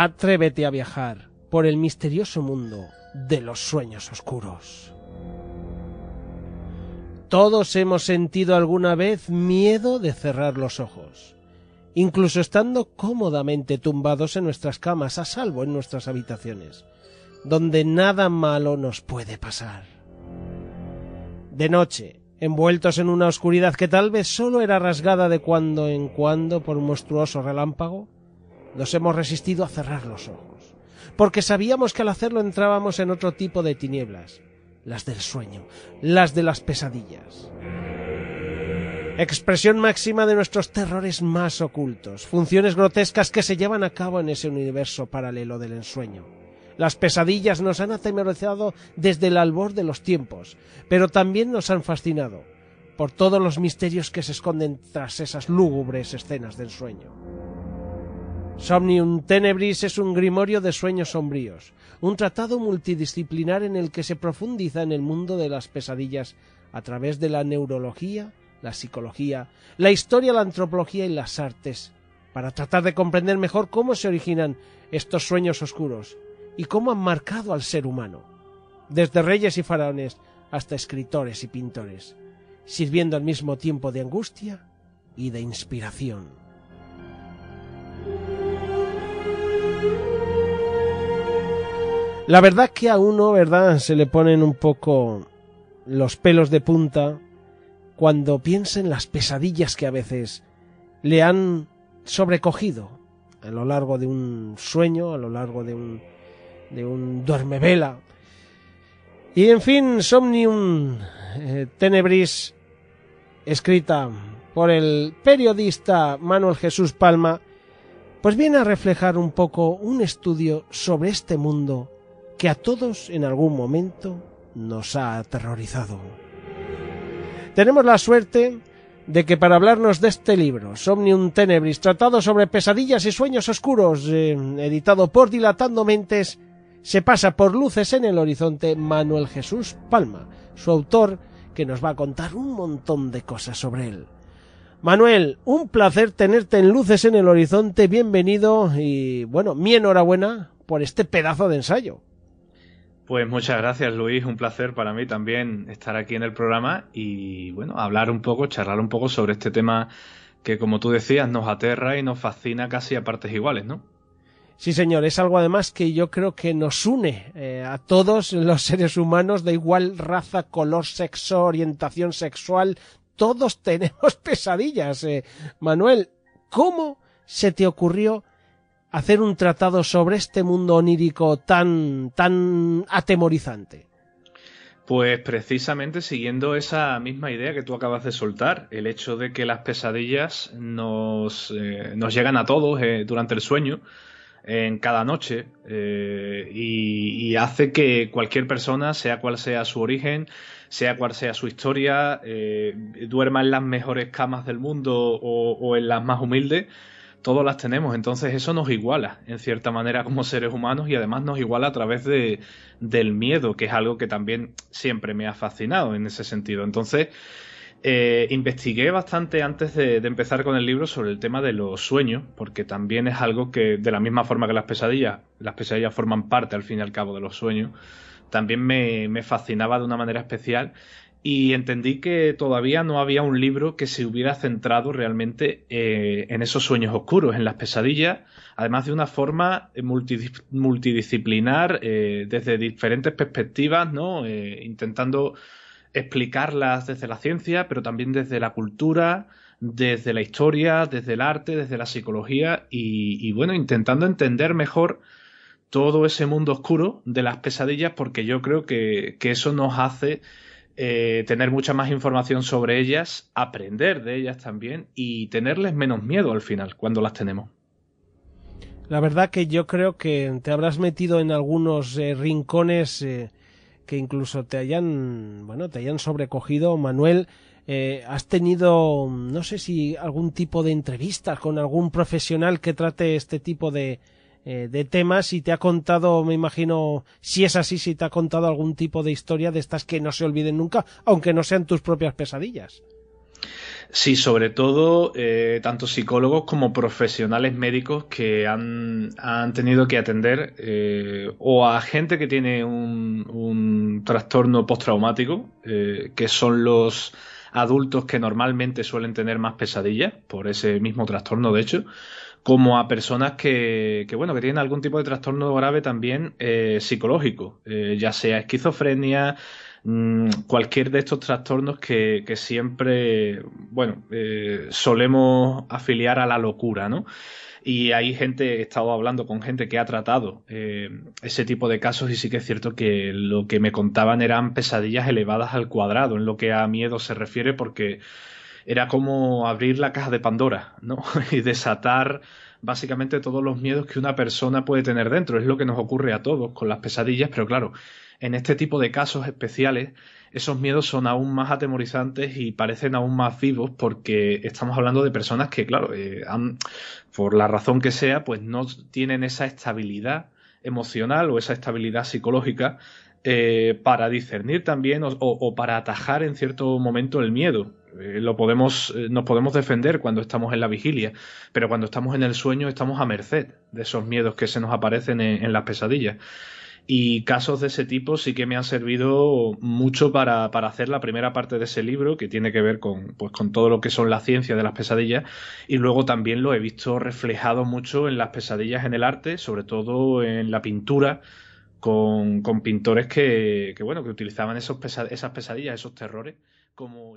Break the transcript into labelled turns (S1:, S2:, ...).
S1: Atrévete a viajar por el misterioso mundo de los sueños oscuros. Todos hemos sentido alguna vez miedo de cerrar los ojos, incluso estando cómodamente tumbados en nuestras camas, a salvo en nuestras habitaciones, donde nada malo nos puede pasar. De noche, envueltos en una oscuridad que tal vez solo era rasgada de cuando en cuando por un monstruoso relámpago, nos hemos resistido a cerrar los ojos, porque sabíamos que al hacerlo entrábamos en otro tipo de tinieblas, las del sueño, las de las pesadillas. Expresión máxima de nuestros terrores más ocultos, funciones grotescas que se llevan a cabo en ese universo paralelo del ensueño. Las pesadillas nos han atemorizado desde el albor de los tiempos, pero también nos han fascinado por todos los misterios que se esconden tras esas lúgubres escenas del sueño. Somnium Tenebris es un grimorio de sueños sombríos, un tratado multidisciplinar en el que se profundiza en el mundo de las pesadillas a través de la neurología, la psicología, la historia, la antropología y las artes, para tratar de comprender mejor cómo se originan estos sueños oscuros y cómo han marcado al ser humano, desde reyes y faraones hasta escritores y pintores, sirviendo al mismo tiempo de angustia y de inspiración. La verdad que a uno, ¿verdad? Se le ponen un poco los pelos de punta cuando piensa en las pesadillas que a veces le han sobrecogido a lo largo de un sueño, a lo largo de un, de un duermevela. Y en fin, Somnium eh, Tenebris, escrita por el periodista Manuel Jesús Palma, pues viene a reflejar un poco un estudio sobre este mundo que a todos en algún momento nos ha aterrorizado. Tenemos la suerte de que para hablarnos de este libro, Somnium Tenebris, tratado sobre pesadillas y sueños oscuros, eh, editado por Dilatando Mentes, se pasa por luces en el horizonte Manuel Jesús Palma, su autor, que nos va a contar un montón de cosas sobre él. Manuel, un placer tenerte en Luces en el Horizonte, bienvenido y bueno, mi enhorabuena por este pedazo de ensayo.
S2: Pues muchas gracias Luis, un placer para mí también estar aquí en el programa y bueno, hablar un poco, charlar un poco sobre este tema que como tú decías nos aterra y nos fascina casi a partes iguales, ¿no?
S1: Sí, señor, es algo además que yo creo que nos une eh, a todos los seres humanos de igual raza, color, sexo, orientación sexual, todos tenemos pesadillas. Eh. Manuel, ¿cómo se te ocurrió hacer un tratado sobre este mundo onírico tan, tan atemorizante?
S2: Pues precisamente siguiendo esa misma idea que tú acabas de soltar, el hecho de que las pesadillas nos, eh, nos llegan a todos eh, durante el sueño, en cada noche, eh, y, hace que cualquier persona, sea cual sea su origen, sea cual sea su historia, duerma en las mejores camas del mundo o en las más humildes, todos las tenemos. Entonces eso nos iguala, en cierta manera, como seres humanos y además nos iguala a través de, del miedo, que es algo que también siempre me ha fascinado en ese sentido. Entonces, eh, investigué bastante antes de, empezar con el libro sobre el tema de los sueños, porque también es algo que, de la misma forma que las pesadillas, las pesadillas forman parte al fin y al cabo de los sueños, también me, me fascinaba de una manera especial y entendí que todavía no había un libro que se hubiera centrado realmente eh, en esos sueños oscuros, en las pesadillas, además de una forma multidisciplinar, eh, desde diferentes perspectivas, ¿no? Eh, intentando explicarlas desde la ciencia, pero también desde la cultura, desde la historia, desde el arte, desde la psicología y, y bueno, intentando entender mejor todo ese mundo oscuro de las pesadillas porque yo creo que, eso nos hace eh, tener mucha más información sobre ellas, aprender de ellas también y tenerles menos miedo al final cuando las tenemos.
S1: La verdad que yo creo que te habrás metido en algunos eh, rincones eh, que incluso te hayan, bueno, te hayan sobrecogido, Manuel. ¿Has tenido, no sé si algún tipo de entrevistas con algún profesional que trate este tipo de, eh, de temas y te ha contado, me imagino, si es así, si te ha contado algún tipo de historia de estas que no se olviden nunca, aunque no sean tus propias pesadillas.
S2: Sí, sobre todo eh, tanto psicólogos como profesionales médicos que han, tenido que atender eh, o a gente que tiene un, un trastorno postraumático, que son los adultos que normalmente suelen tener más pesadillas por ese mismo trastorno, de hecho, como a personas que, bueno, que tienen algún tipo de trastorno grave también eh, psicológico, eh, ya sea esquizofrenia, mm, cualquier de estos trastornos que, siempre, bueno, eh, solemos afiliar a la locura, ¿no? Y hay gente, he estado hablando con gente que ha tratado ese tipo de casos y sí que es cierto que lo que me contaban eran pesadillas elevadas al cuadrado en lo que a miedo se refiere porque era como abrir la caja de Pandora, ¿no? y desatar básicamente todos los miedos que una persona puede tener dentro. Es lo que nos ocurre a todos con las pesadillas, pero claro, en este tipo de casos especiales, esos miedos son aún más atemorizantes y parecen aún más vivos porque estamos hablando de personas que, claro, eh, por la razón que sea, pues no tienen esa estabilidad emocional o esa estabilidad psicológica eh, para discernir también o, para atajar en cierto momento el miedo. Eh, lo podemos, eh, nos podemos defender cuando estamos en la vigilia, pero cuando estamos en el sueño estamos a merced de esos miedos que se nos aparecen en, las pesadillas. Y casos de ese tipo sí que me han servido mucho para, hacer la primera parte de ese libro, que tiene que ver con, pues, con todo lo que son la ciencia de las pesadillas. Y luego también lo he visto reflejado mucho en las pesadillas en el arte, sobre todo en la pintura, con, pintores que, bueno, que utilizaban esos esas pesadillas, esos terrores como